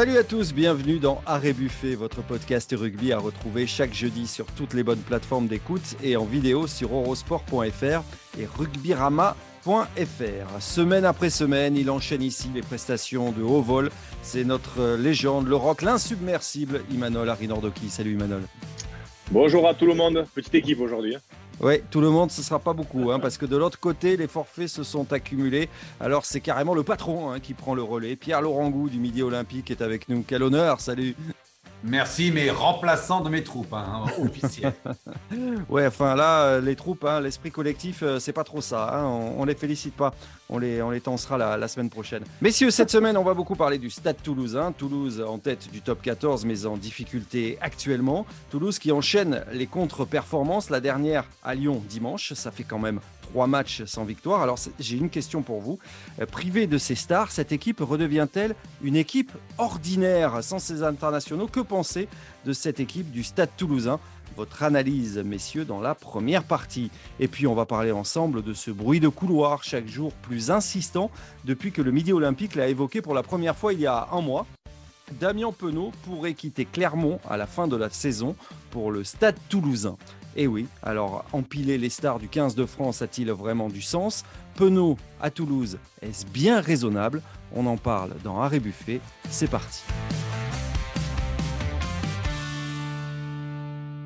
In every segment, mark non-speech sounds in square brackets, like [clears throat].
Salut à tous, bienvenue dans Arrêt Buffet, votre podcast rugby à retrouver chaque jeudi sur toutes les bonnes plateformes d'écoute et en vidéo sur eurosport.fr et rugbyrama.fr. Semaine après semaine, il enchaîne ici les prestations de haut vol. C'est notre légende, le rock, l'insubmersible, Imanol Arinordoki. Salut Imanol. Bonjour à tout le monde, petite équipe aujourd'hui. Oui, tout le monde, ce ne sera pas beaucoup, hein, parce que de l'autre côté, les forfaits se sont accumulés. Alors c'est carrément le patron hein, qui prend le relais. Pierre Laurent Gou du Midi Olympique est avec nous. Quel honneur, salut Merci, mais remplaçant de mes troupes, hein, [laughs] officielles. ouais, enfin là, euh, les troupes, hein, l'esprit collectif, euh, c'est pas trop ça. Hein, on, les félicite pas. On les, on les tensera la, semaine prochaine. Messieurs, cette semaine, on va beaucoup parler du Stade Toulousain. Toulouse en tête du top 14, mais en difficulté actuellement. Toulouse qui enchaîne les contre-performances. La dernière à Lyon dimanche. Ça fait quand même trois matchs sans victoire. Alors j'ai une question pour vous. Euh, privée de ses stars, cette équipe redevient-elle une équipe ordinaire sans ses internationaux? Que penser de cette équipe du Stade toulousain? Votre analyse, messieurs, dans la première partie. Et puis, on va parler ensemble de ce bruit de couloir chaque jour plus insistant depuis que le Midi Olympique l'a évoqué pour la première fois il y a un mois. Damien Penaud pourrait quitter Clermont à la fin de la saison pour le Stade toulousain. Et eh oui, alors empiler les stars du 15 de France a-t-il vraiment du sens? Penaud à Toulouse, est-ce bien raisonnable? On en parle dans Arrêt Buffet, c'est parti.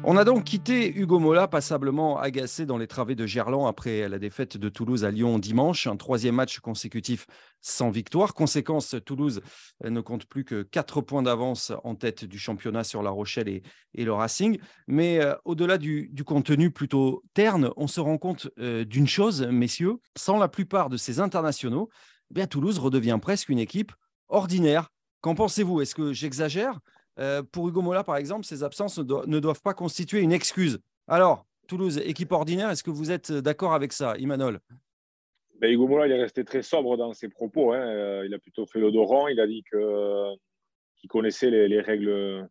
On a donc quitté Hugo Mola passablement agacé dans les travées de Gerland après la défaite de Toulouse à Lyon dimanche, un troisième match consécutif sans victoire. Conséquence, Toulouse ne compte plus que quatre points d'avance en tête du championnat sur La Rochelle et, le Racing. Mais euh, au-delà du, contenu plutôt terne, on se rend compte euh, d'une chose, messieurs, sans la plupart de ces internationaux, eh Toulouse redevient presque une équipe ordinaire. Qu'en pensez-vous? Est-ce que j'exagère? Euh, pour Hugo Mola, par exemple, ces absences ne, doivent pas constituer une excuse. Alors, Toulouse, équipe ordinaire, est-ce que vous êtes d'accord avec ça, Imanol? Ben, Hugo Mola, il est resté très sobre dans ses propos. Hein. Euh, il a plutôt fait l'odoran. Il a dit qu'il connaissait les, règles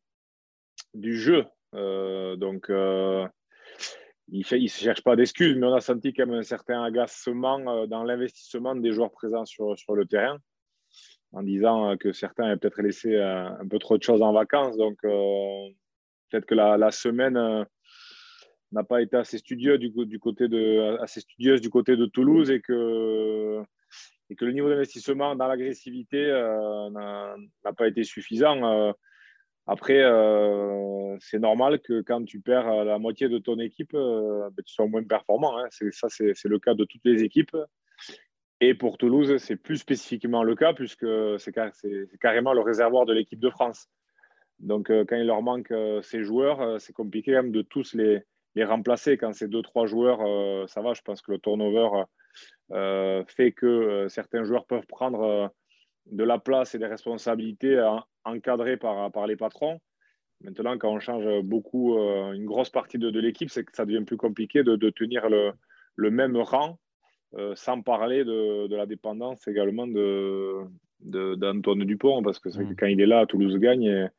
du jeu. Euh, donc, il ne cherche pas d'excuses, mais on a senti quand même un certain agacement dans l'investissement des joueurs présents sur le terrain en disant que certains avaient peut-être laissé euh, un peu trop de choses en vacances. Donc, euh, peut-être que la, semaine euh, n'a pas été assez studieuse du, côté de, studieuse du côté de Toulouse et que, et que le niveau d'investissement dans l'agressivité n'a pas été suffisant. après, c'est normal que quand tu perds la moitié de ton équipe, ben, tu sois moins performant. Hein. Ça, c'est le cas de toutes les équipes. Et pour Toulouse, c'est plus spécifiquement le cas puisque c'est carrément le réservoir de l'équipe de France. Donc, euh, quand il leur manque euh, ces joueurs, euh, c'est compliqué même de tous les, remplacer. Quand c'est deux, trois joueurs, ça va. Je pense que le turnover fait que certains joueurs peuvent prendre de la place et des responsabilités encadrées par, les patrons. Maintenant, quand on change beaucoup, une grosse partie de, l'équipe, c'est que ça devient plus compliqué de, tenir le, même rang euh, sans parler de, la dépendance également d'Antoine de, Dupont, parce que, mm. quand il est là, Toulouse gagne,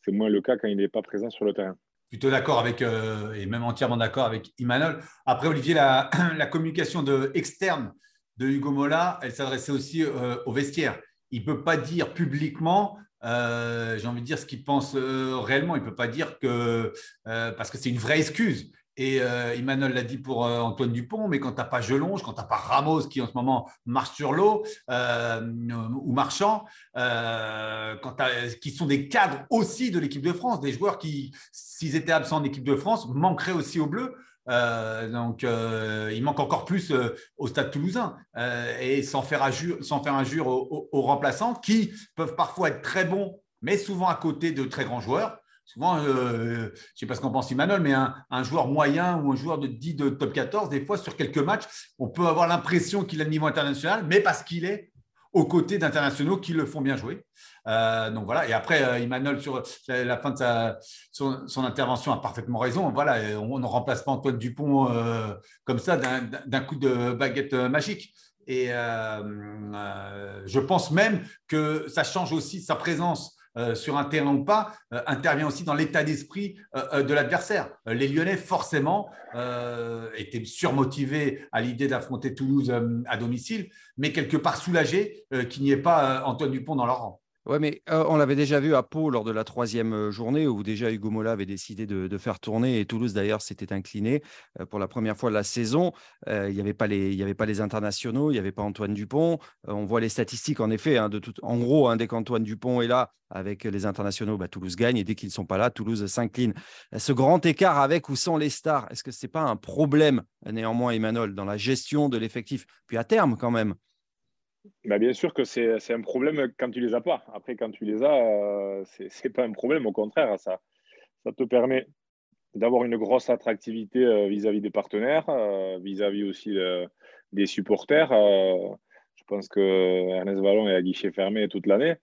c'est moins le cas quand il n'est pas présent sur le terrain. Plutôt d'accord avec, euh, et même entièrement d'accord avec Imanol. Après, Olivier, [clears throat] la, communication de, externe de Hugo Mola, elle s'adressait aussi euh, au vestiaire. Il ne peut pas dire publiquement j'ai envie de dire ce qu'il pense réellement. Il ne peut pas dire que, parce que c'est une vraie excuse. Et euh, Emmanuel l'a dit pour euh, Antoine Dupont, mais quand tu n'as pas Gelonge, quand tu n'as pas Ramos qui en ce moment marche sur l'eau, euh, ou Marchand, qui sont des cadres aussi de l'équipe de France, des joueurs qui, s'ils étaient absents en équipe de France, manqueraient aussi au bleu. donc, il manque encore plus au stade toulousain et sans faire injure, sans faire injure aux remplaçants qui peuvent parfois être très bons, mais souvent à côté de très grands joueurs. Souvent, euh, je ne sais pas ce qu'en pense Emmanuel, mais un, joueur moyen ou un joueur de 10 de top 14, des fois, sur quelques matchs, on peut avoir l'impression qu'il a le niveau international, mais parce qu'il est aux côtés d'internationaux qui le font bien jouer. Euh, donc voilà. Et après, euh, Emmanuel, sur la fin de son, intervention, a parfaitement raison. Voilà, on ne remplace pas Antoine Dupont comme ça d'un coup de baguette magique. Et je pense même que ça change aussi sa présence euh, sur un terrain ou pas, euh, intervient aussi dans l'état d'esprit euh, de l'adversaire. les Lyonnais, forcément, étaient surmotivés à l'idée d'affronter Toulouse à domicile, mais quelque part soulagés qu'il n'y ait pas Antoine Dupont dans leur rang. Ouais, mais on l'avait déjà vu à Pau lors de la troisième journée où déjà Hugo Mola avait décidé de, faire tourner et Toulouse d'ailleurs s'était incliné pour la première fois de la saison. il n'y avait, pas les, avait pas les internationaux, il n'y avait pas Antoine Dupont. on voit les statistiques en effet. Hein, de tout, en gros, hein, dès qu'Antoine Dupont est là avec les internationaux, bah, Toulouse gagne et dès qu'ils ne sont pas là, Toulouse s'incline. Ce grand écart avec ou sans les stars, est-ce que ce n'est pas un problème néanmoins, Emmanuel, dans la gestion de l'effectif? Puis à terme quand même bah, bien sûr que c'est un problème quand tu les as pas. Après, quand tu les as, euh, ce c'est pas un problème. Au contraire, ça, ça te permet d'avoir une grosse attractivité euh, vis-à-vis des partenaires, euh, vis-à-vis aussi des supporters. je pense que Ernest Vallon est à guichet fermé toute l'année.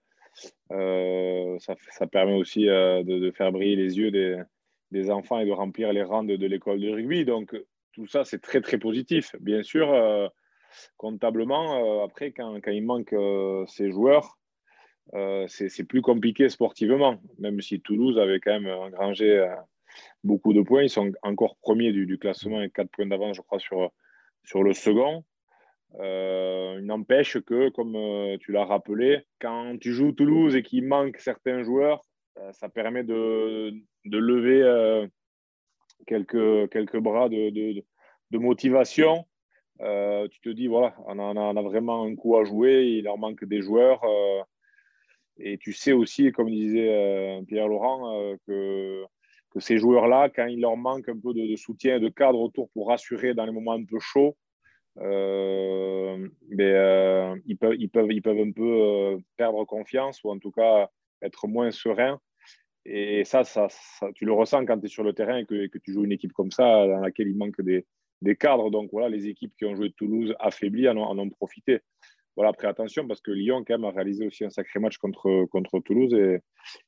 Ça, ça, permet aussi de, faire briller les yeux des, des, enfants et de remplir les rangs de l'école de rugby. Donc, tout ça, c'est très, très positif. Bien sûr, comptablement, euh, après, quand, il manque euh, ces joueurs, euh, c'est plus compliqué sportivement, même si Toulouse avait quand même engrangé beaucoup de points. Ils sont encore premiers du, classement avec 4 points d'avance, je crois, sur, sur le second. il n'empêche que, comme tu l'as rappelé, quand tu joues Toulouse et qu'il manque certains joueurs, ça permet de, de lever quelques, quelques bras de, de motivation euh, tu te dis, voilà, on a, vraiment un coup à jouer, il leur manque des joueurs. Euh, et tu sais aussi, comme disait euh, Pierre-Laurent, que, que, ces joueurs-là, quand il leur manque un peu de, soutien et de cadre autour pour rassurer dans les moments un peu chauds, ben, ils, peuvent, ils, peuvent, ils peuvent un peu perdre confiance ou en tout cas être moins sereins. Et ça, ça, tu le ressens quand tu es sur le terrain et que, que, tu joues une équipe comme ça, dans laquelle il manque des, des cadres. Donc voilà, les équipes qui ont joué Toulouse affaiblies en ont, profité. Voilà, après attention, parce que Lyon quand même a réalisé aussi un sacré match contre, contre Toulouse et,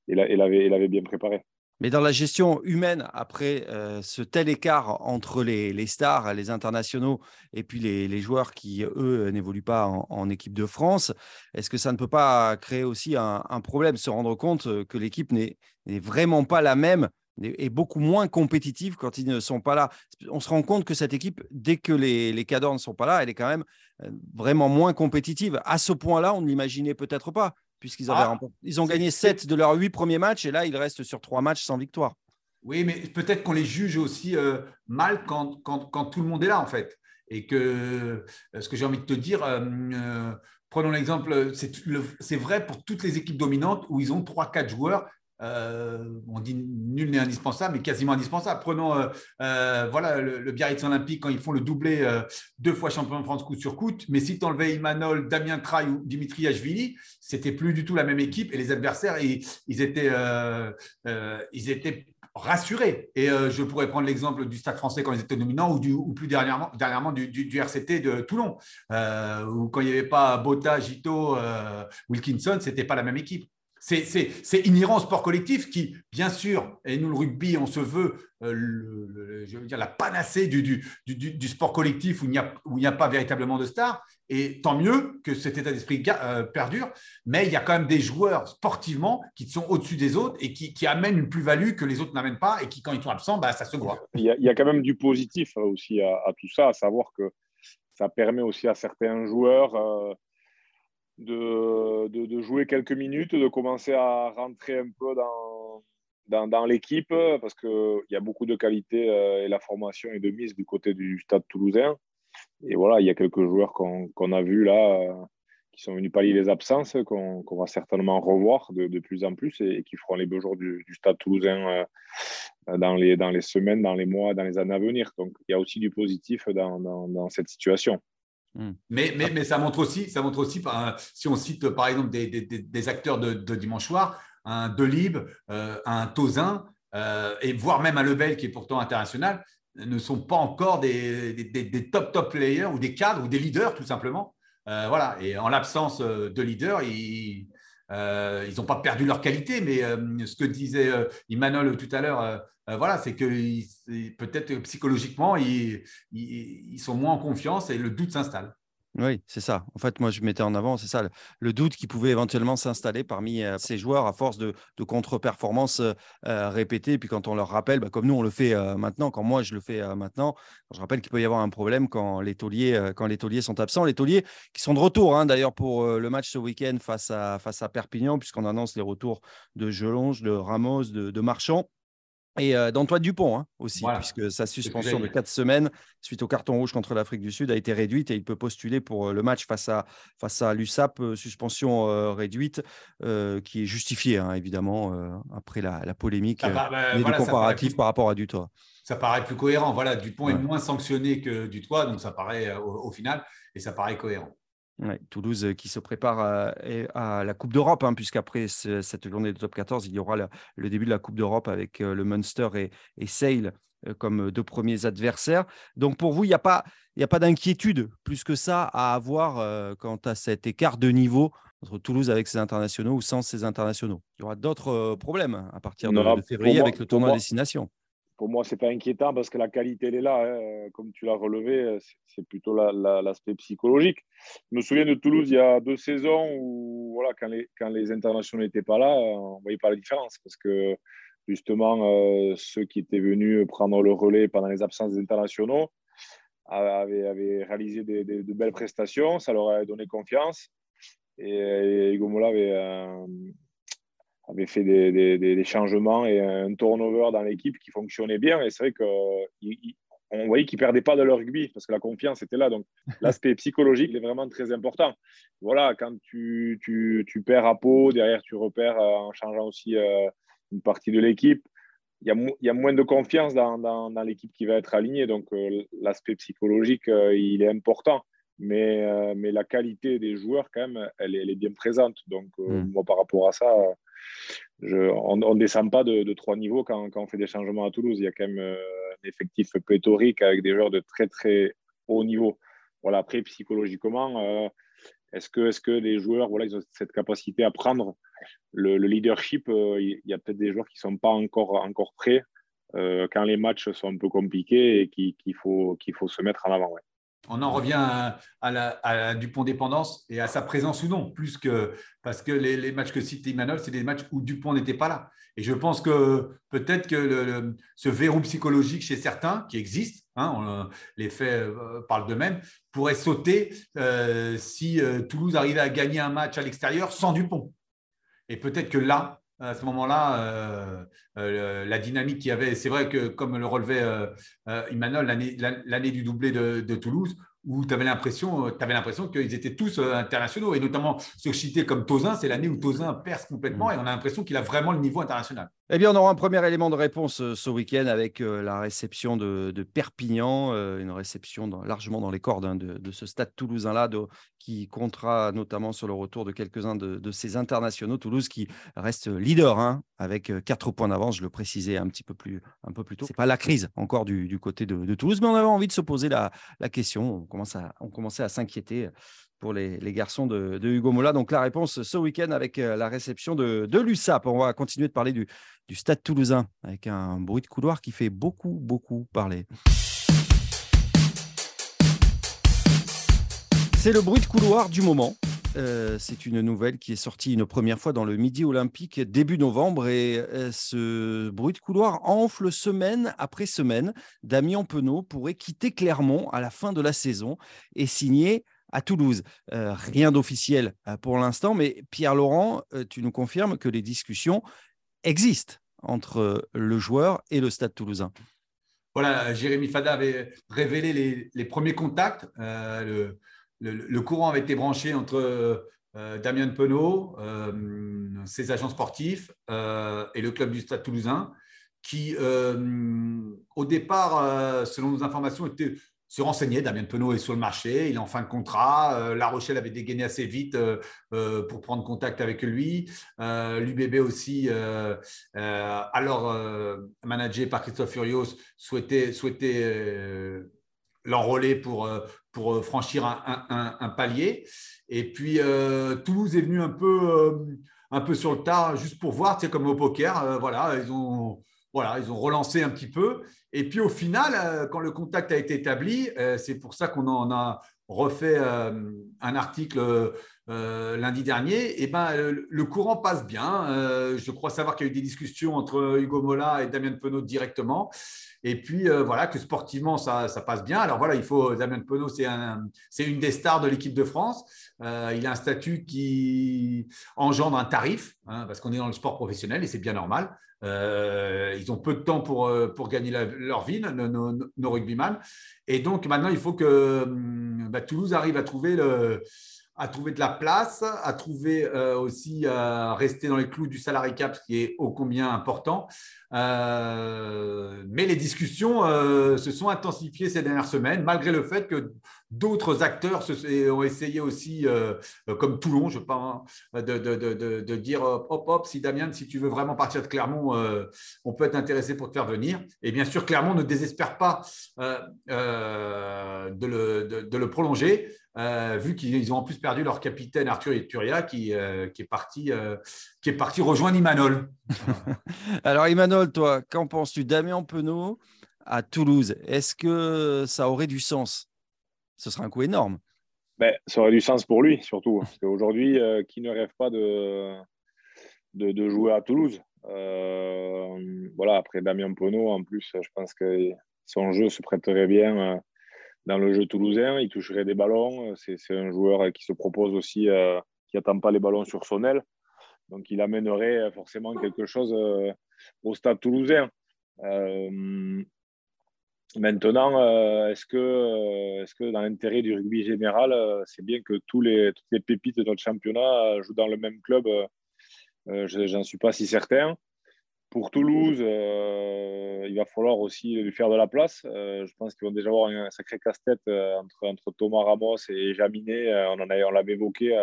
il l'avait bien préparé. Mais dans la gestion humaine, après euh, ce tel écart entre les, stars, les internationaux et puis les, joueurs qui, eux, n'évoluent pas en, équipe de France, est-ce que ça ne peut pas créer aussi un, un problème, se rendre compte que l'équipe n'est vraiment pas la même est beaucoup moins compétitive quand ils ne sont pas là. On se rend compte que cette équipe, dès que les, les cadors ne sont pas là, elle est quand même euh, vraiment moins compétitive. À ce point-là, on ne l'imaginait peut-être pas, puisqu'ils ah, ils ont gagné 7 de leurs 8 premiers matchs et là, ils restent sur 3 matchs sans victoire. Oui, mais peut-être qu'on les juge aussi euh, mal quand, quand, quand, tout le monde est là, en fait. Et que euh, ce que j'ai envie de te dire, prenons l'exemple, c'est vrai pour toutes les équipes dominantes où ils ont 3-4 joueurs euh, on dit nul n'est indispensable, mais quasiment indispensable. Prenons euh, euh, voilà, le, Biarritz Olympique quand ils font le doublé deux fois champion de France coup sur coup. Mais si tu enlevais Imanol, Damien Traille ou Dimitri Ashvili, c'était plus du tout la même équipe et les adversaires, ils, étaient, rassurés. Et je pourrais prendre l'exemple du Stade français quand ils étaient dominants ou, plus dernièrement, dernièrement du, RCT de Toulon, où quand il n'y avait pas Botta, Gito, Wilkinson, ce n'était pas la même équipe. C'est inhérent au sport collectif qui, bien sûr, et nous le rugby, on se veut euh, je veux dire, la panacée du, sport collectif où il n'y a, pas véritablement de stars. Et tant mieux que cet état d'esprit euh, perdure, mais il y a quand même des joueurs sportivement qui sont au-dessus des autres et qui, amènent une plus-value que les autres n'amènent pas et qui, quand ils sont absents, bah, ça se voit. Il y, a, quand même du positif aussi à, tout ça, à savoir que ça permet aussi à certains joueurs. Euh, de, de, jouer quelques minutes, de commencer à rentrer un peu dans, dans, l'équipe, parce qu'il y a beaucoup de qualité euh, et la formation est de mise du côté du stade toulousain. Et voilà, il y a quelques joueurs qu'on a vus là, euh, qui sont venus pallier les absences, qu'on va certainement revoir de, de, plus en plus et, qui feront les beaux jours du, du stade toulousain euh, dans, les, dans les semaines, dans les mois, dans les années à venir. Donc il y a aussi du positif dans, dans cette situation. Hmm. Mais, mais, mais, ça montre aussi, ça montre aussi si on cite par exemple des, des, des acteurs de, dimanche soir, un Delib, euh, un Tozin, euh, et voire même un Lebel qui est pourtant international, ne sont pas encore des, des, top top players ou des cadres ou des leaders tout simplement. Euh, voilà. Et en l'absence de leaders, ils n'ont pas perdu leur qualité, mais ce que disait Emmanuel tout à l'heure, euh, voilà, c'est que peut-être psychologiquement, ils, sont moins en confiance et le doute s'installe. Oui, c'est ça. En fait, moi, je mettais en avant, c'est ça, le, doute qui pouvait éventuellement s'installer parmi ces joueurs à force de, contre-performances euh, répétées. Puis quand on leur rappelle, bah, comme nous, on le fait maintenant, quand moi, je le fais maintenant, je rappelle qu'il peut y avoir un problème quand les tauliers, sont absents. Les tauliers qui sont de retour, hein, d'ailleurs, pour le match ce week-end face à, face à Perpignan, puisqu'on annonce les retours de Gelonge, de Ramos, de Marchand. Et d'Antoine Dupont hein, aussi, puisque sa suspension de quatre semaines suite au carton rouge contre l'Afrique du Sud a été réduite et il peut postuler pour le match face à, face à l'USAP, suspension réduite, qui est justifiée hein, évidemment après la, polémique bah, le comparatif par rapport à Dutoit. Ça paraît plus cohérent. Voilà, Dupont est moins sanctionné que Dutoit, donc ça paraît au final et ça paraît cohérent. Toulouse euh, qui se prépare à, la Coupe d'Europe, hein, puisqu'après cette journée de top 14, il y aura le, début de la Coupe d'Europe avec euh, le Munster et, et Sale euh, comme deux premiers adversaires. Donc pour vous, il n'y a pas, a pas d'inquiétude plus que ça à avoir quant à cet écart de niveau entre Toulouse avec ses internationaux ou sans ses internationaux? Il y aura d'autres problèmes à partir de, février avec le tournoi destination pour moi, ce n'est pas inquiétant parce que la qualité, elle est là. Hein. Comme tu l'as relevé, c'est plutôt l'aspect psychologique. Je me souviens de Toulouse il y a deux saisons où, voilà, quand, les, internationaux n'étaient pas là, on ne voyait pas la différence parce que justement, euh, ceux qui étaient venus prendre le relais pendant les absences des internationaux avaient, réalisé de belles prestations, ça leur a donné confiance. Et, Hugo Mola avait, euh, avait fait des, des, changements et un turnover dans l'équipe qui fonctionnait bien. Et c'est vrai qu'on voyait qu'ils ne perdaient pas de leur rugby parce que la confiance était là. Donc [laughs] l'aspect psychologique est vraiment très important. Voilà, quand tu, tu, tu, perds à peau, derrière tu repères euh, en changeant aussi euh, une partie de l'équipe. Il y, a, il y, a, moins de confiance dans, dans, dans l'équipe qui va être alignée. Donc euh, l'aspect psychologique, il est important. Mais, mais la qualité des joueurs, quand même, elle, elle est bien présente. Donc, hmm. moi, par rapport à ça, on ne descend pas de, trois niveaux quand, on fait des changements à Toulouse. Il y a quand même euh, un effectif pléthorique avec des joueurs de très très haut niveau. Voilà, après, psychologiquement, euh, est-ce que, les joueurs voilà, ils ont cette capacité à prendre le, leadership euh, Il y a peut-être des joueurs qui ne sont pas encore, encore prêts quand les matchs sont un peu compliqués et qu'il faut se mettre en avant on en revient à, la, Dupont dépendance et à sa présence ou non, plus que parce que les, matchs que cite Emmanuel, c'est des matchs où Dupont n'était pas là. Et je pense que peut-être que ce verrou psychologique chez certains, qui existe, hein, les faits euh, parlent d'eux-mêmes, pourrait sauter euh, si euh, Toulouse arrivait à gagner un match à l'extérieur sans Dupont. Et peut-être que là, à ce moment-là, euh, euh, la dynamique qu'il y avait, c'est vrai que comme le relevait euh, Emmanuel, l'année du doublé de, Toulouse, où tu avais l'impression, avais l'impression qu'ils étaient tous internationaux, et notamment ceux cités comme Tozin, c'est l'année où Tozin perce complètement, mm. et on a l'impression qu'il a vraiment le niveau international. Eh bien, on aura un premier élément de réponse euh, ce week-end avec euh, la réception de, Perpignan, euh, une réception largement dans les cordes hein, de, ce stade toulousain-là, qui comptera notamment sur le retour de quelques-uns de, ses internationaux. Toulouse qui reste leader hein, avec quatre points d'avance, je le précisais un petit peu plus, un peu plus tôt. Ce n'est pas la crise encore du, côté de, Toulouse, mais on avait envie de se poser la, question. On, commence à, on commençait à s'inquiéter pour les, garçons de, Hugo Mola. Donc la réponse ce week-end avec euh, la réception de, l'USAP. On va continuer de parler du, stade toulousain avec un bruit de couloir qui fait beaucoup, beaucoup parler. C'est le bruit de couloir du moment. Euh, c'est une nouvelle qui est sortie une première fois dans le Midi Olympique début novembre et euh, ce bruit de couloir enfle semaine après semaine. Damien Penaud pourrait quitter Clermont à la fin de la saison et signer à Toulouse. Euh, rien d'officiel euh, pour l'instant, mais Pierre Laurent, euh, tu nous confirmes que les discussions existent entre le joueur et le stade toulousain. Voilà, Jérémy Fada avait révélé les, premiers contacts. le, courant avait été branché entre Damien Penaud, ses agents sportifs et le club du stade toulousain, qui, au départ, selon nos informations, était se renseigner. Damien Penaud est sur le marché, il est en fin de contrat. Euh, la Rochelle avait dégainé assez vite euh, euh, pour prendre contact avec lui. L'UBB aussi, alors managé par Christophe Furios, souhaitait, l'enrôler pour, franchir un, palier. Et puis Toulouse est venu un peu, un peu sur le tard, juste pour voir, tu sais, comme au poker. voilà, ils ont voilà, ils ont relancé un petit peu. Et puis au final, euh, quand le contact a été établi, euh, c'est pour ça qu'on en a, refait un article lundi dernier, et ben, le, courant passe bien. je crois savoir qu'il y a eu des discussions entre Hugo Mola et Damien Penaud directement. Et puis voilà, que sportivement, ça, passe bien. Alors voilà, il faut. Damien Penaud, c'est un, une des stars de l'équipe de France. il a un statut qui engendre un tarif, hein, parce qu'on est dans le sport professionnel et c'est bien normal. Euh, ils ont peu de temps pour, euh, pour gagner leur vie, nos, nos, rugbyman. Et donc maintenant, il faut que hum, bah, Toulouse arrive à trouver, le, à trouver de la place, à trouver euh, aussi à rester dans les clous du salarié cap, ce qui est ô combien important. mais les discussions se sont intensifiées ces dernières semaines, malgré le fait que D'autres acteurs ont essayé aussi, euh, euh, comme Toulon, je pense, de, de, dire hop, hop, si Damien, si tu veux vraiment partir de Clermont, euh, on peut être intéressé pour te faire venir. Et bien sûr, Clermont ne désespère pas de le, prolonger, vu qu'ils ont en plus perdu leur capitaine Arthur Ituria qui, qui, est parti, qui est parti rejoindre Imanol. [laughs] Alors, Imanol, toi, qu'en penses-tu Damien Penaud à Toulouse, est-ce que ça aurait du sens? Ce serait un coup énorme. Ben, ça aurait du sens pour lui, surtout. Parce qu'aujourd'hui, euh, qui ne rêve pas de, de, jouer à Toulouse? Euh, Voilà, après Damien Penaud, en plus, je pense que son jeu se prêterait bien euh, dans le jeu toulousain. Il toucherait des ballons. C'est un joueur qui se propose aussi, qui n'attend pas les ballons sur son aile. Donc, il amènerait forcément quelque chose au stade toulousain. Maintenant, euh, est-ce que, euh, est que dans l'intérêt du rugby général, euh, c'est bien que tous les, toutes les pépites de notre championnat jouent dans le même club Je n'en suis pas si certain. Pour Toulouse, il va falloir aussi lui faire de la place. je pense qu'ils vont déjà avoir un sacré casse-tête entre, entre, Thomas Ramos et Jaminet. on en on l'avait évoqué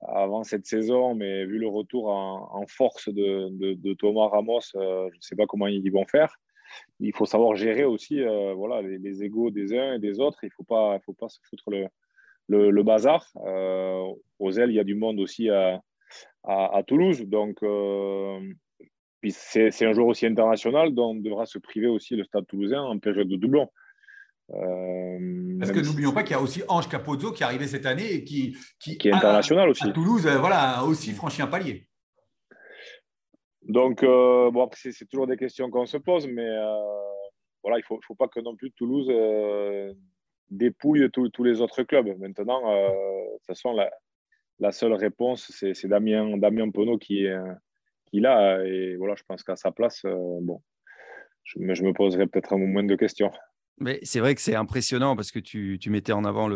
avant cette saison, mais vu le retour en, force de, Thomas Ramos, je ne sais pas comment ils vont faire il faut savoir gérer aussi euh, voilà, les, les, égaux des uns et des autres. Il ne faut pas, faut pas se foutre le, bazar. Euh, aux ailes, il y a du monde aussi à, à, Toulouse. Donc, euh, c'est un joueur aussi international, donc on devra se priver aussi le stade toulousain en période de doublon. Parce que n'oublions pas qu'il y a aussi Ange Capozzo qui est arrivé cette année et qui, qui, est international aussi. À Toulouse, voilà, a aussi franchi un palier. Donc, euh, bon, c'est toujours des questions qu'on se pose, mais euh, voilà, il ne faut, faut, pas que non plus Toulouse euh, dépouille tous les autres clubs. Maintenant, de toute façon, la, la seule réponse, c'est Damien, Damien Penaud qui, qui l'a. Et voilà, je pense qu'à sa place, bon, je, je me poserai peut-être un moment de questions. Mais c'est vrai que c'est impressionnant parce que tu, mettais en avant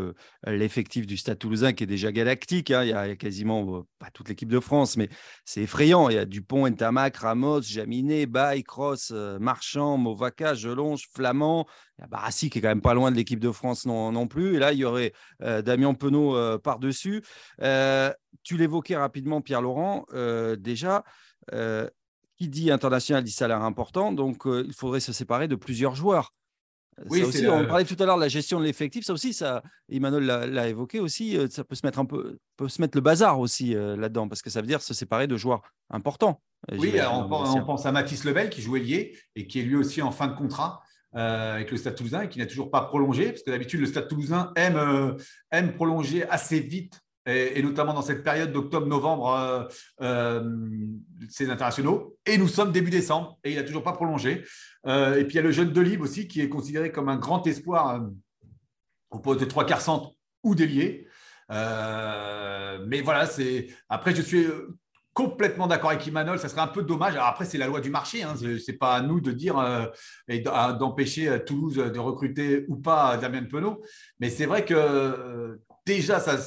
l'effectif du Stade toulousain qui est déjà galactique. Hein. Il, y a, quasiment, pas toute l'équipe de France, mais c'est effrayant. Il y a Dupont, Ntamak, Ramos, Jaminet, Baye, Cross, euh, Marchand, Movaca, Gelonge, Flamand. Il y a Barassi qui est quand même pas loin de l'équipe de France non, non, plus. Et là, il y aurait euh, Damien Penaud euh, par-dessus. tu l'évoquais rapidement, Pierre-Laurent. déjà, qui dit international dit salaire important. Donc, il faudrait se séparer de plusieurs joueurs. Oui, aussi, on parlait tout à l'heure de la gestion de l'effectif. Ça aussi, ça, Emmanuel l'a évoqué aussi. Euh, ça peut se mettre un peu, peut se mettre le bazar aussi euh, là-dedans, parce que ça veut dire se séparer de joueurs importants. Euh, oui, on, pense à Mathis Lebel qui jouait lié et qui est lui aussi en fin de contrat. avec le Stade Toulousain et qui n'a toujours pas prolongé, parce que d'habitude le Stade Toulousain aime, aime prolonger assez vite et, notamment dans cette période d'octobre-novembre, ces internationaux. Et nous sommes début décembre et il n'a toujours pas prolongé. Euh, et puis il y a le jeune Delib aussi qui est considéré comme un grand espoir euh, au poste de trois quarts centre ou délié. Euh, mais voilà, c'est après je suis complètement d'accord avec Imanol. Ça serait un peu dommage. Après, c'est la loi du marché. Hein. Ce n'est pas à nous de dire et d'empêcher Toulouse de recruter ou pas Damien Penaud. Mais c'est vrai que déjà, ça,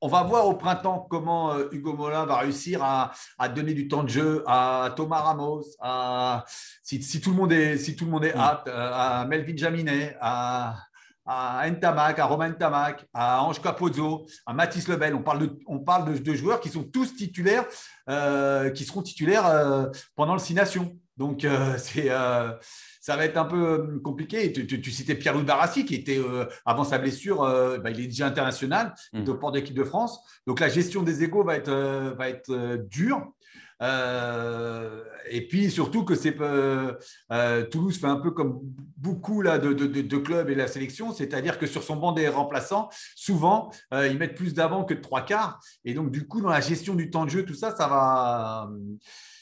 on va voir au printemps comment euh, Hugo Mola va réussir à, donner du temps de jeu à Thomas Ramos, à, si, tout le monde est, si tout le monde est mm. apte, euh, à Melvin Jaminet, à, à Ntamak, à Romain Ntamak, à Ange Capozzo, à Mathis Lebel. On parle de, on parle de, joueurs qui sont tous titulaires, euh, qui seront titulaires pendant le Six Nations. Donc, c'est ça va être un peu euh, compliqué. Tu, citais Pierre-Louis Barassi, qui était, euh, avant sa blessure, euh, bah, il est déjà international, il est au port d'équipe de France. Donc la gestion des égaux va être, va être dure. Et puis surtout que c'est Toulouse fait un peu comme beaucoup là, de, de, clubs et la sélection, c'est-à-dire que sur son banc des remplaçants, souvent, ils mettent plus d'avant que de trois quarts. Et donc, du coup, dans la gestion du temps de jeu, tout ça, ça va.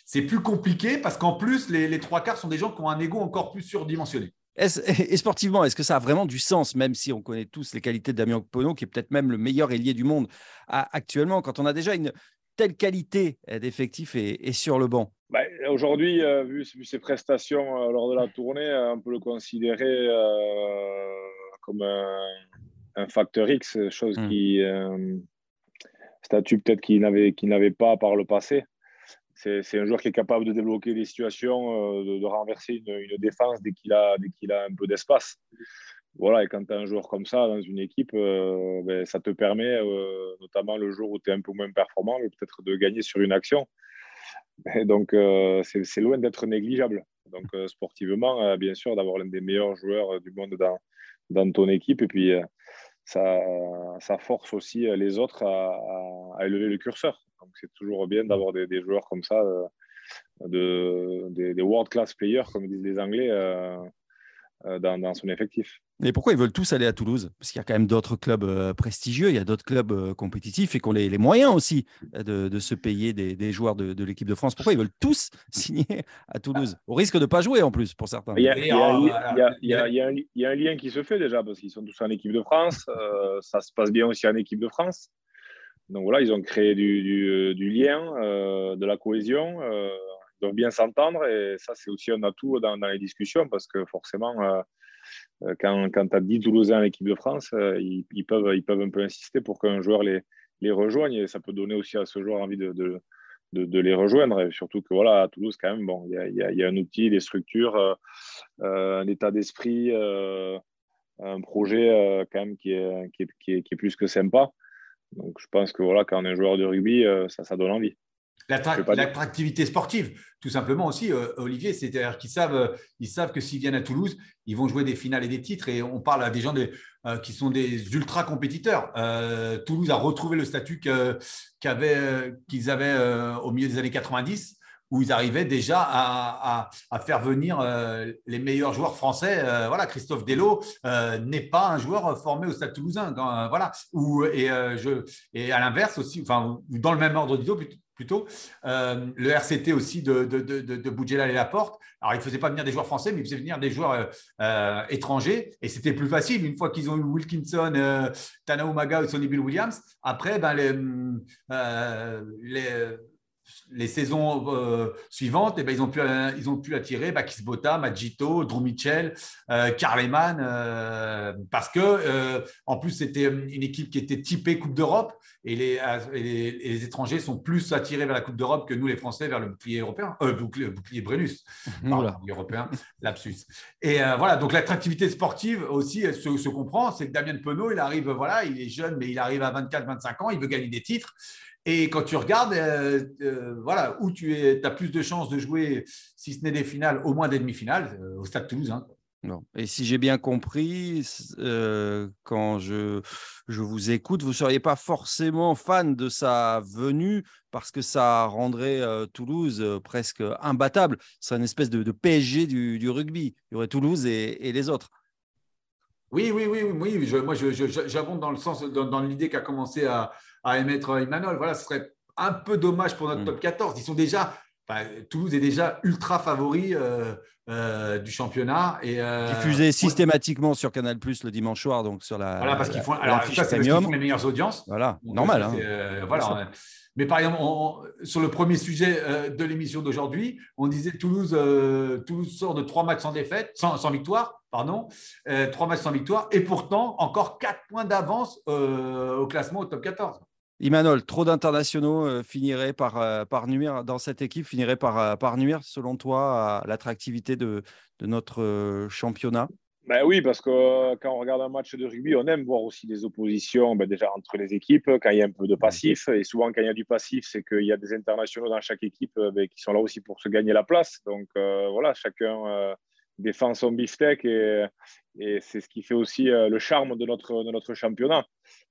C'est plus compliqué parce qu'en plus, les, les trois quarts sont des gens qui ont un ego encore plus surdimensionné et sportivement, est-ce que ça a vraiment du sens, même si on connaît tous les qualités de Damien Pono, qui est peut-être même le meilleur ailier du monde actuellement, quand on a déjà une telle qualité d'effectif et, sur le banc? Bah, Aujourd'hui, euh, vu, ses prestations euh, lors de la tournée, euh, on peut le considérer comme un, facteur X, chose mmh. qui statut peut-être qu'il n'avait pas par le passé c'est un joueur qui est capable de débloquer des situations, euh, de, renverser une, défense dès qu'il a, qu'il a un peu d'espace. Voilà, et quand tu as un joueur comme ça dans une équipe, euh, ben, ça te permet, euh, notamment le jour où tu es un peu moins performant, peut-être de gagner sur une action. Donc, c'est loin d'être négligeable. Donc, sportivement, bien sûr, d'avoir l'un des meilleurs joueurs du monde dans, ton équipe. Et puis, ça, force aussi les autres à élever le curseur. Donc c'est toujours bien d'avoir des, joueurs comme ça, euh, de, des, world class players, comme disent les Anglais, euh, euh, dans, son effectif. Et pourquoi ils veulent tous aller à Toulouse? Parce qu'il y a quand même d'autres clubs prestigieux, il y a d'autres clubs compétitifs et qui ont les, moyens aussi de, se payer des, joueurs de, l'équipe de France. Pourquoi ils veulent tous [laughs] signer à Toulouse? Au risque de ne pas jouer en plus pour certains. Il y, a, un lien qui se fait déjà parce qu'ils sont tous en équipe de France. ça se passe bien aussi en équipe de France. Donc voilà, ils ont créé du, lien, euh, de la cohésion. Euh, doivent bien s'entendre et ça, c'est aussi un atout dans, les discussions parce que forcément, euh, quand, quand tu as 10 Toulousains à l'équipe de France, ils, peuvent, ils peuvent un peu insister pour qu'un joueur les, les rejoigne et ça peut donner aussi à ce joueur envie de, de, les rejoindre. Et surtout que voilà, Toulouse, quand même, bon, il y a, y a, un outil, des structures, un état d'esprit, un projet quand même qui est, qui est, qui est plus que sympa. Donc, je pense que voilà, quand on est joueur de rugby, euh, ça, ça donne envie. L'attractivité sportive, tout simplement aussi, euh, Olivier, c'est-à-dire qu'ils savent, euh, ils savent que s'ils viennent à Toulouse, ils vont jouer des finales et des titres. Et on parle à des gens qui sont des ultra compétiteurs. Toulouse a retrouvé le statut qu'ils avaient au milieu des années 90 où ils arrivaient déjà à, faire venir euh, les meilleurs joueurs français. Euh, voilà, Christophe Delot euh, n'est pas un joueur formé au Stade Toulousain. voilà, et, je, et à l'inverse aussi, enfin, dans le même ordre d'idée plutôt, le RCT aussi de, de, de, de et Laporte. Alors, il ne faisait pas venir des joueurs français, mais il faisait venir des joueurs étrangers. Et c'était plus facile une fois qu'ils ont eu Wilkinson, euh, Tana Umaga ou Sonny Bill Williams. Après, ben, les les saisons euh, suivantes, eh ben, ils, ont pu, ils ont pu attirer Bakis Botta, Magito, Drew Mitchell, euh, Carleman, euh, parce que en plus c'était une équipe qui était typée Coupe d'Europe et les, les, étrangers sont plus attirés vers la Coupe d'Europe que nous les Français vers le bouclier européen, bouclier, [laughs] bouclier Brennus, européen, [laughs] lapsus. Et voilà, donc l'attractivité sportive aussi elle se, se comprend, c'est que Damien Penaud, il arrive, voilà, il est jeune, mais il arrive à 24-25 ans, il veut gagner des titres. Et quand tu regardes, euh, euh, voilà, où tu es, as plus de chances de jouer, si ce n'est des finales, au moins des demi-finales, euh, au Stade Toulousain. Non. Et si j'ai bien compris, quand je, je vous écoute, vous ne seriez pas forcément fan de sa venue parce que ça rendrait Toulouse presque imbattable. C'est une espèce de, PSG du, rugby. Il y aurait Toulouse et, les autres. Oui, oui, oui, oui. Je, moi, j'abonde dans le sens, dans l'idée qu'a commencé à, à émettre Emmanuel. Voilà, ce serait un peu dommage pour notre mm. top 14. Ils sont déjà, Toulouse est déjà ultra favori euh, euh, du championnat. Et, euh, Diffusé systématiquement sur Canal Plus le dimanche soir, donc sur la. Voilà, parce qu'ils font, alors, ça, font les meilleures audiences. Voilà, normal. Hein. voilà. Mais par exemple, sur le premier sujet de l'émission d'aujourd'hui, on disait Toulouse, Toulouse sort de trois matchs sans défaite, sans, sans victoire, pardon, trois matchs sans victoire, et pourtant encore quatre points d'avance au classement au top 14. Imanol, trop d'internationaux euh, finiraient par, euh, par nuire dans cette équipe, finirait par, euh, par nuire, selon toi, à l'attractivité de, de, notre championnat? Ben oui, parce que quand on regarde un match de rugby, on aime voir aussi des oppositions ben déjà entre les équipes, quand il y a un peu de passif. Et souvent, quand il y a du passif, c'est qu'il y a des internationaux dans chaque équipe ben, qui sont là aussi pour se gagner la place. Donc voilà, chacun défend son beefsteak et, et c'est ce qui fait aussi le charme de notre, de notre championnat.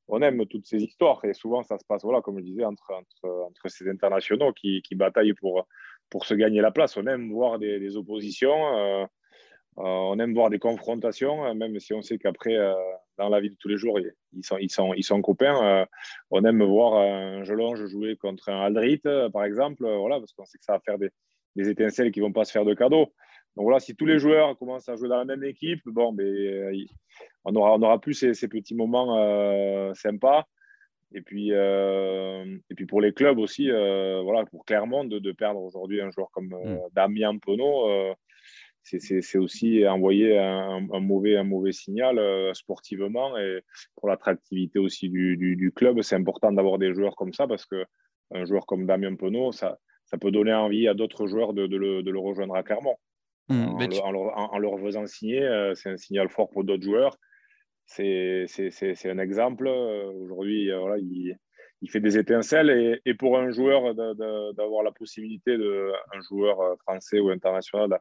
on aime toutes ces histoires. Et souvent, ça se passe, voilà, comme je disais, entre, entre, ces internationaux qui, qui, bataillent pour, pour se gagner la place. On aime voir des, oppositions. on aime voir des confrontations, même si on sait qu'après, dans la vie de tous les jours, ils sont, ils sont, ils sont copains. on aime voir un Gelonge jouer contre un Aldrit, par exemple, voilà, parce qu'on sait que ça va faire des, des étincelles qui ne vont pas se faire de cadeaux. Donc voilà, si tous les joueurs commencent à jouer dans la même équipe, bon, ben, euh, on, aura, on aura plus ces, petits moments euh, sympas. Et puis, euh, et puis pour les clubs aussi, voilà, pour Clermont, de, perdre aujourd'hui un joueur comme mm. Damien Penaud, c'est aussi envoyer un, mauvais, un mauvais signal sportivement. Et pour l'attractivité aussi du, du, club, c'est important d'avoir des joueurs comme ça parce qu'un joueur comme Damien Penaud, ça, ça peut donner envie à d'autres joueurs de, de, le, de, le, rejoindre à Clermont. Mmh, en, leur, faisant signer, euh, c'est un signal fort pour d'autres joueurs. C'est un exemple. Euh, aujourd'hui, euh, voilà, il, il, fait des étincelles. Et, pour un joueur d'avoir la possibilité, de, un joueur français ou international,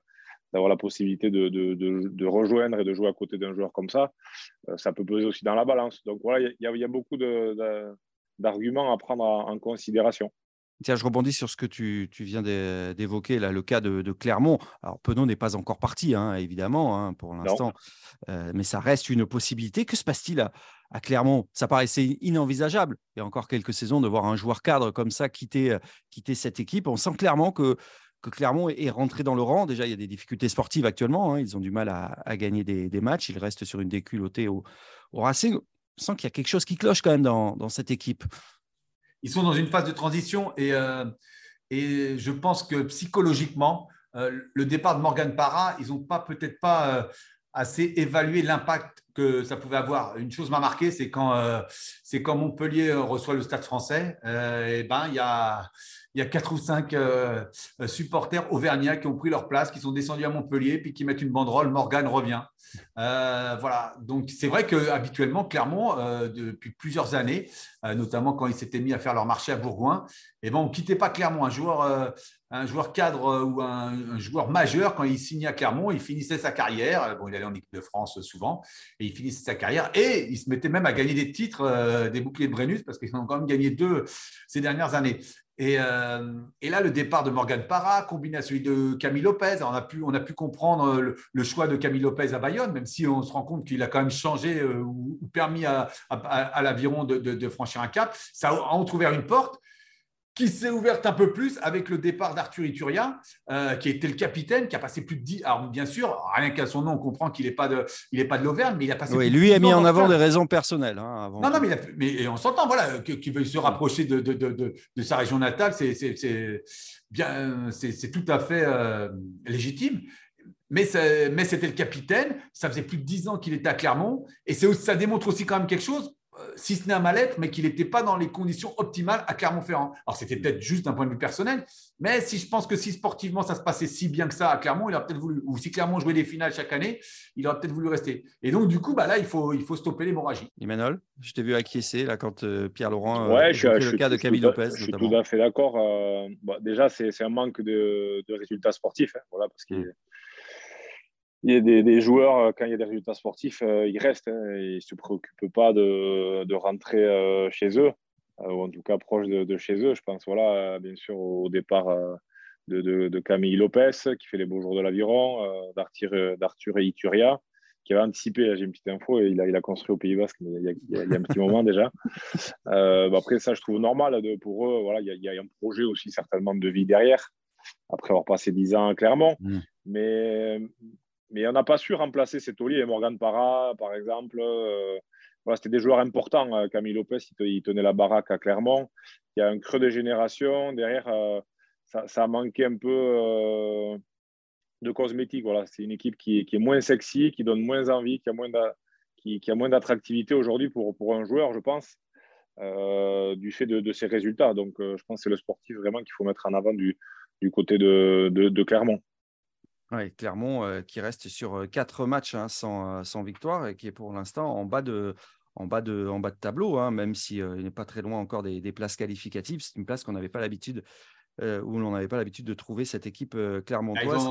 d'avoir la possibilité de, de, rejoindre et de jouer à côté d'un joueur comme ça, ça peut peser aussi dans la balance. Donc voilà, il y, il y a beaucoup d'arguments à prendre en considération. Tiens, je rebondis sur ce que tu, viens d'évoquer, là, le cas de, Clermont. Alors, Penaud n'est pas encore parti, hein, évidemment, hein, pour l'instant, euh, mais ça reste une possibilité. Que se passe-t-il à, Clermont? Ça paraissait inenvisageable, il y a encore quelques saisons, de voir un joueur cadre comme ça quitter, euh, quitter cette équipe. On sent clairement que, que Clermont est rentré dans le rang. Déjà, il y a des difficultés sportives actuellement. Hein. ils ont du mal à, gagner des, matchs. Ils restent sur une déculottée au, au Racing. On sent qu'il y a quelque chose qui cloche quand même dans, dans cette équipe ils sont dans une phase de transition et, euh, je pense que psychologiquement, euh, le départ de Morgan Parra, ils n'ont pas peut-être pas euh, assez évalué l'impact que ça pouvait avoir. Une chose m'a marqué, c'est quand, quand Montpellier reçoit le Stade français, et ben, il y a y quatre ou cinq euh, euh, supporters auvergnats qui ont pris leur place, qui sont descendus à Montpellier, puis qui mettent une banderole. Morgan revient. Euh, voilà. Donc c'est vrai que habituellement, Clermont, depuis plusieurs années, notamment quand ils s'étaient mis à faire leur marché à Bourgoin, et eh ben, on ne quittait pas Clermont. Un joueur, un joueur cadre ou un, joueur majeur, quand il signait à Clermont, il finissait sa carrière. Bon, il allait en équipe de France souvent, et il finissait sa carrière. Et il se mettait même à gagner des titres, des boucliers de Brennus, parce qu'ils ont quand même gagné deux ces dernières années. Euh, et, là, le départ de Morgan Parra, combiné à celui de Camille Lopez, on a pu, on a pu comprendre le, choix de Camille Lopez à Bayonne, même si on se rend compte qu'il a quand même changé euh, ou, permis à, l'aviron de, franchir un cap. Ça a ouvert une porte qui s'est ouverte un peu plus avec le départ d'Arthur Ituria, euh, qui était le capitaine, qui a passé plus de 10. Alors, bien sûr, rien qu'à son nom, on comprend qu'il n'est pas de, il pas de l'Auvergne, mais il a passé. Oui, lui a mis en avant des raisons personnelles. Hein, non, non, mais, mais on s'entend, voilà, qu'il veut se rapprocher de, de, de, de sa région natale, c'est bien, c'est tout à fait euh, légitime. Mais, mais c'était le capitaine, ça faisait plus de 10 ans qu'il était à Clermont, et ça démontre aussi quand même quelque chose si ce n'est un mal-être, mais qu'il n'était pas dans les conditions optimales à Clermont-Ferrand. Alors, c'était peut-être juste d'un point de vue personnel, mais si je pense que si sportivement ça se passait si bien que ça à Clermont, il aurait peut-être voulu, ou si Clermont jouait des finales chaque année, il aurait peut-être voulu rester. Et donc, du coup, bah, là, il faut, il faut stopper l'hémorragie. Emmanuel, je t'ai vu acquiescer là, quand euh, Pierre Laurent euh, ouais, je, le cas de Camille Lopez. Je suis tout à fait d'accord. déjà, c'est un manque de, résultats sportifs. Hein, voilà, parce qu'il. Mm il y a des, joueurs, euh, quand il y a des résultats sportifs, euh, ils restent. Hein, ils ne se préoccupent pas de, rentrer euh, chez eux, ou en tout cas proche de, chez eux. Je pense, voilà, bien sûr, au départ de, Camille Lopez, qui fait les beaux jours de l'aviron, d'Arthur et Ituria, qui avait anticipé, j'ai une petite info, et il a, il a construit au Pays Basque, mais il y a, un petit moment déjà. [laughs] après, ça, je trouve normal de, pour eux. Voilà, il y, a, un projet aussi certainement de vie derrière, après avoir passé 10 ans clairement. Mmh. Mais mais on n'a pas su remplacer cet et Morgan Parra, par exemple. Euh, voilà, C'était des joueurs importants. Euh, Camille Lopez, il, tenait la baraque à Clermont. Il y a un creux de génération. Derrière, euh, ça, a manqué un peu de cosmétique. Voilà. C'est une équipe qui, est moins sexy, qui donne moins envie, qui a moins qui, qui, a moins d'attractivité aujourd'hui pour, pour un joueur, je pense, du fait de, ses résultats. Donc, je pense que c'est le sportif vraiment qu'il faut mettre en avant du, du côté de, de Clermont. Oui, Clermont euh, qui reste sur euh, quatre matchs hein, sans, euh, sans, victoire et qui est pour l'instant en bas de, en bas de, en bas de tableau, hein, même s'il il n'est pas très loin encore des, des places qualificatives. C'est une place qu'on n'avait pas l'habitude, où l'on n'avait pas l'habitude de trouver cette équipe clermontoise.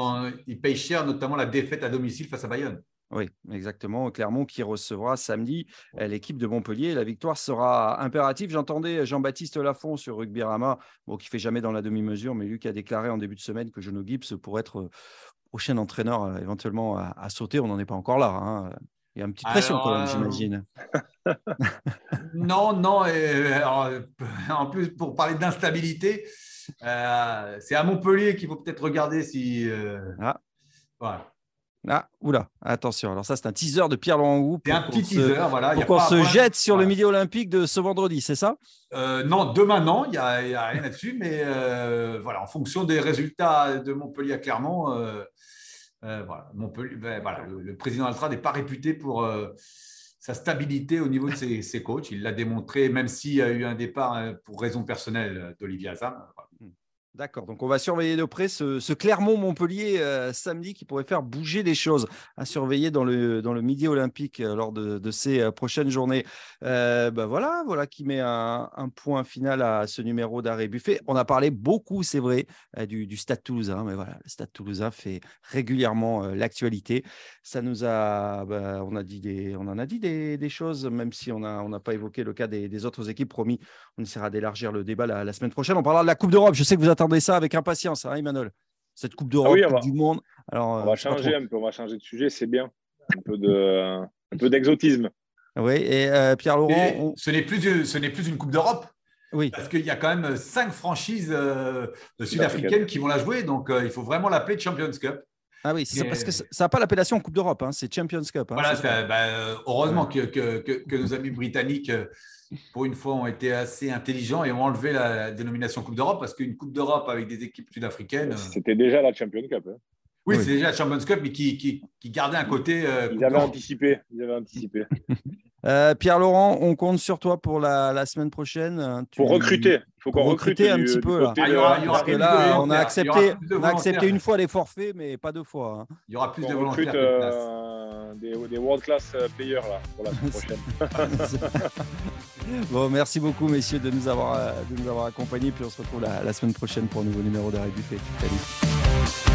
Ils, ils, payent cher, notamment la défaite à domicile face à Bayonne. Oui, exactement. Clermont qui recevra samedi euh, l'équipe de Montpellier. La victoire sera impérative. J'entendais Jean-Baptiste Lafont sur Rugby Rama, bon, qui fait jamais dans la demi-mesure, mais lui qui a déclaré en début de semaine que Jono Gibbs pourrait être euh, prochain entraîneur euh, éventuellement à, sauter. On n'en est pas encore là. Hein. Il y a une petite pression quand même, j'imagine. [laughs] non, non. Et, [laughs] en plus, pour parler d'instabilité, c'est à Montpellier qu'il faut peut-être regarder si. Ah. Voilà. Ah, oula, attention. Alors, ça, c'est un teaser de Pierre-Laurent. C'est un petit teaser, voilà. Pour qu'on se jette sur le midi olympique de ce vendredi, c'est ça? Euh, Non, demain, non, il n'y a, rien là-dessus. Mais euh, voilà, en fonction des résultats de Montpellier à Clermont, euh, voilà, Montpellier, ben, voilà, le, président Altrad n'est pas réputé pour sa stabilité au niveau de ses, coachs. Il l'a démontré, même s'il y a eu un départ pour raison personnelle d'Olivier Azam. D'accord, donc on va surveiller de près ce, Clermont-Montpellier euh, samedi qui pourrait faire bouger les choses à surveiller dans le, dans le Midi Olympique euh, lors de, ces euh, prochaines journées. Ben voilà, voilà qui met un, point final à ce numéro d'arrêt buffet. On a parlé beaucoup, c'est vrai, du, Stade Toulousain, mais voilà, le Stade Toulousain fait régulièrement l'actualité. Ça nous a, bah, on, a dit des, on en a dit des, choses, même si on n'a on pas évoqué le cas des, autres équipes. Promis, on essaiera d'élargir le débat la, la, semaine prochaine. On parlera de la Coupe d'Europe. Je sais que vous attendez attendez ça avec impatience, hein, Emmanuel Cette Coupe d'Europe, ah du Monde. Alors, on va euh, changer un peu, on va changer de sujet, c'est bien. Un peu de, un peu d'exotisme. Oui, et euh, Pierre Laurent. Ce n'est plus, ce n'est plus une Coupe d'Europe. Oui. Parce qu'il y a quand même cinq franchises euh, sud-africaines qui vont la jouer, donc il faut vraiment l'appeler Champions Cup. Ah oui, c'est parce que ça n'a pas l'appellation Coupe d'Europe, hein, c'est Champions Cup. Hein, voilà, bah, heureusement que, que, que, nos amis britanniques pour une fois, ont été assez intelligents et ont enlevé la dénomination Coupe d'Europe parce qu'une Coupe d'Europe avec des équipes sud-africaines. Euh, C'était déjà la Champions Cup. Hein. Oui, c'est déjà la Champions Cup, mais qui, qui, qui gardait un côté. Euh, ils avaient anticipé. Ils avaient anticipé. [laughs] Euh, Pierre-Laurent, on compte sur toi pour la, la semaine prochaine. Pour recruter. Il faut qu'on recrute un petit peu. Là. Ah, il y aura, il y aura là, on a accepté, on a accepté une fois les forfaits, mais pas deux fois. Hein. Il y aura plus de volontaires. Euh, des, des world-class players là, pour la semaine [laughs] prochaine. [laughs] bon, merci beaucoup, messieurs, de nous avoir, de nous avoir accompagnés. Puis on se retrouve la, la semaine prochaine pour un nouveau numéro d'Arrêt Buffet. Salut.